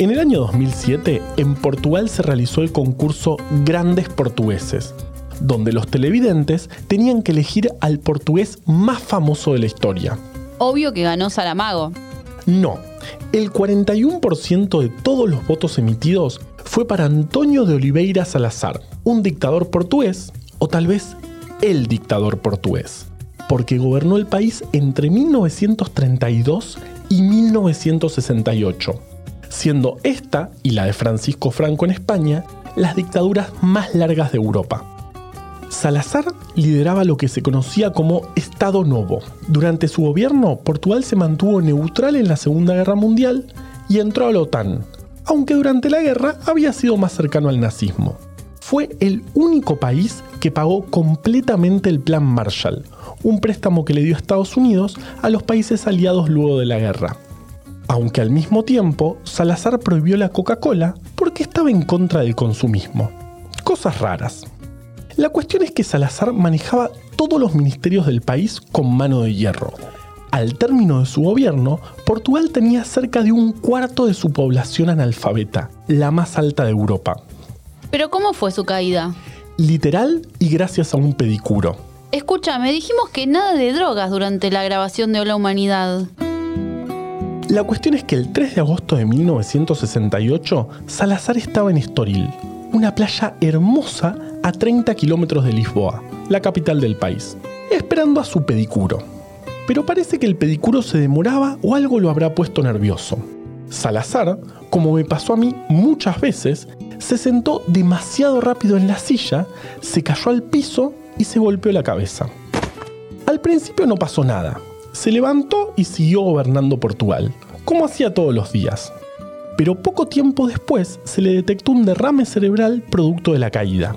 En el año 2007, en Portugal se realizó el concurso Grandes Portugueses, donde los televidentes tenían que elegir al portugués más famoso de la historia. Obvio que ganó Saramago. No, el 41% de todos los votos emitidos fue para Antonio de Oliveira Salazar, un dictador portugués, o tal vez el dictador portugués, porque gobernó el país entre 1932 y 1968, siendo esta y la de Francisco Franco en España las dictaduras más largas de Europa. Salazar lideraba lo que se conocía como Estado Novo. Durante su gobierno, Portugal se mantuvo neutral en la Segunda Guerra Mundial y entró a la OTAN, aunque durante la guerra había sido más cercano al nazismo. Fue el único país que pagó completamente el Plan Marshall, un préstamo que le dio Estados Unidos a los países aliados luego de la guerra. Aunque al mismo tiempo, Salazar prohibió la Coca-Cola porque estaba en contra del consumismo. Cosas raras. La cuestión es que Salazar manejaba todos los ministerios del país con mano de hierro. Al término de su gobierno, Portugal tenía cerca de un cuarto de su población analfabeta, la más alta de Europa. ¿Pero cómo fue su caída? Literal y gracias a un pedicuro. Escúchame, dijimos que nada de drogas durante la grabación de Hola Humanidad. La cuestión es que el 3 de agosto de 1968, Salazar estaba en Estoril, una playa hermosa a 30 kilómetros de Lisboa, la capital del país, esperando a su pedicuro. Pero parece que el pedicuro se demoraba o algo lo habrá puesto nervioso. Salazar, como me pasó a mí muchas veces, se sentó demasiado rápido en la silla, se cayó al piso y se golpeó la cabeza. Al principio no pasó nada. Se levantó y siguió gobernando Portugal, como hacía todos los días. Pero poco tiempo después se le detectó un derrame cerebral producto de la caída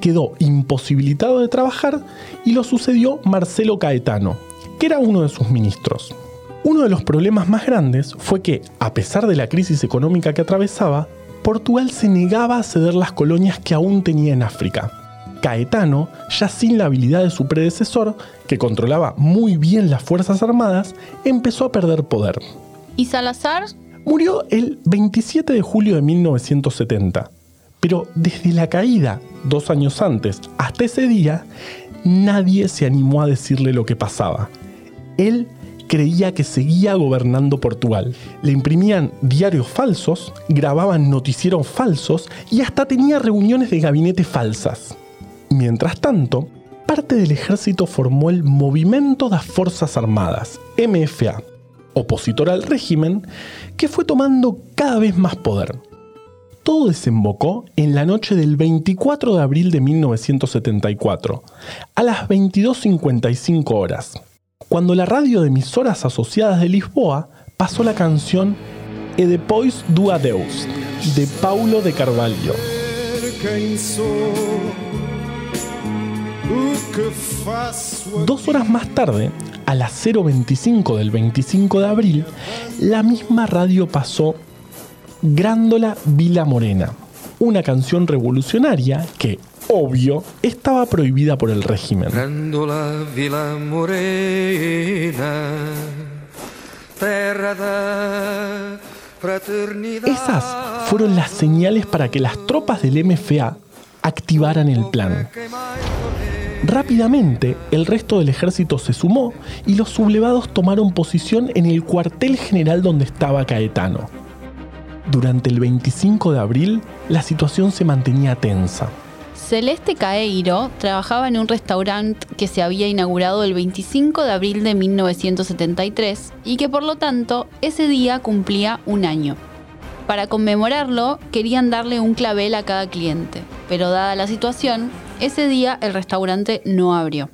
quedó imposibilitado de trabajar y lo sucedió Marcelo Caetano, que era uno de sus ministros. Uno de los problemas más grandes fue que, a pesar de la crisis económica que atravesaba, Portugal se negaba a ceder las colonias que aún tenía en África. Caetano, ya sin la habilidad de su predecesor, que controlaba muy bien las Fuerzas Armadas, empezó a perder poder. ¿Y Salazar? Murió el 27 de julio de 1970 pero desde la caída, dos años antes, hasta ese día, nadie se animó a decirle lo que pasaba. Él creía que seguía gobernando Portugal. Le imprimían diarios falsos, grababan noticieros falsos y hasta tenía reuniones de gabinete falsas. Mientras tanto, parte del ejército formó el Movimiento das Fuerzas Armadas, MFA, opositor al régimen, que fue tomando cada vez más poder todo desembocó en la noche del 24 de abril de 1974, a las 22.55 horas, cuando la radio de emisoras asociadas de Lisboa pasó la canción E depois do adeus, de Paulo de Carvalho. Dos horas más tarde, a las 0.25 del 25 de abril, la misma radio pasó Grándola Vila Morena, una canción revolucionaria que, obvio, estaba prohibida por el régimen. Grándola Vila Morena, Esas fueron las señales para que las tropas del MFA activaran el plan. Rápidamente, el resto del ejército se sumó y los sublevados tomaron posición en el cuartel general donde estaba Caetano. Durante el 25 de abril, la situación se mantenía tensa. Celeste Caeiro trabajaba en un restaurante que se había inaugurado el 25 de abril de 1973 y que por lo tanto ese día cumplía un año. Para conmemorarlo, querían darle un clavel a cada cliente, pero dada la situación, ese día el restaurante no abrió.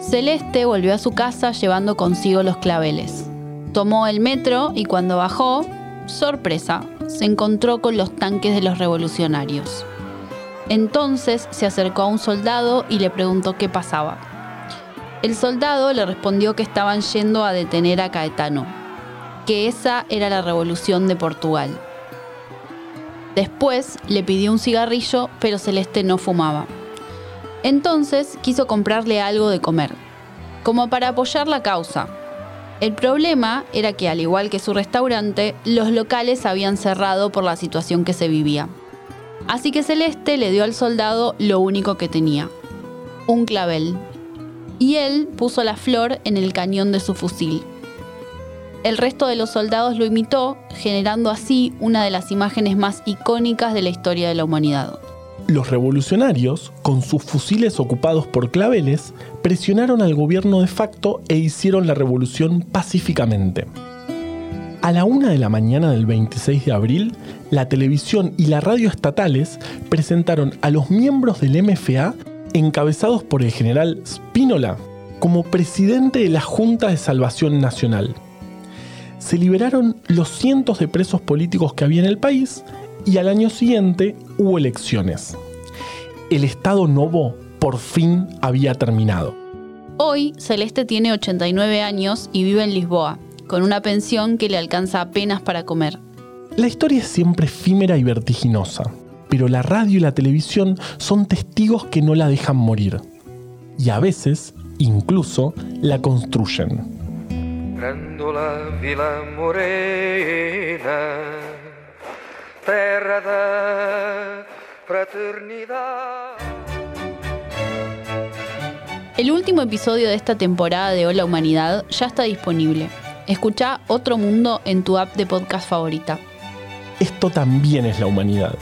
Celeste volvió a su casa llevando consigo los claveles. Tomó el metro y cuando bajó, sorpresa, se encontró con los tanques de los revolucionarios. Entonces se acercó a un soldado y le preguntó qué pasaba. El soldado le respondió que estaban yendo a detener a Caetano, que esa era la revolución de Portugal. Después le pidió un cigarrillo, pero Celeste no fumaba. Entonces quiso comprarle algo de comer, como para apoyar la causa, El problema era que, al igual que su restaurante, los locales habían cerrado por la situación que se vivía. Así que Celeste le dio al soldado lo único que tenía, un clavel. Y él puso la flor en el cañón de su fusil. El resto de los soldados lo imitó, generando así una de las imágenes más icónicas de la historia de la humanidad. Los revolucionarios, con sus fusiles ocupados por claveles, presionaron al gobierno de facto e hicieron la revolución pacíficamente. A la una de la mañana del 26 de abril, la televisión y la radio estatales presentaron a los miembros del MFA encabezados por el general Spínola como presidente de la Junta de Salvación Nacional. Se liberaron los cientos de presos políticos que había en el país y al año siguiente hubo elecciones. El Estado Novo por fin había terminado. Hoy Celeste tiene 89 años y vive en Lisboa, con una pensión que le alcanza apenas para comer. La historia es siempre efímera y vertiginosa, pero la radio y la televisión son testigos que no la dejan morir. Y a veces, incluso, la construyen. El último episodio de esta temporada de Hola Humanidad ya está disponible. Escucha Otro Mundo en tu app de podcast favorita. Esto también es la humanidad.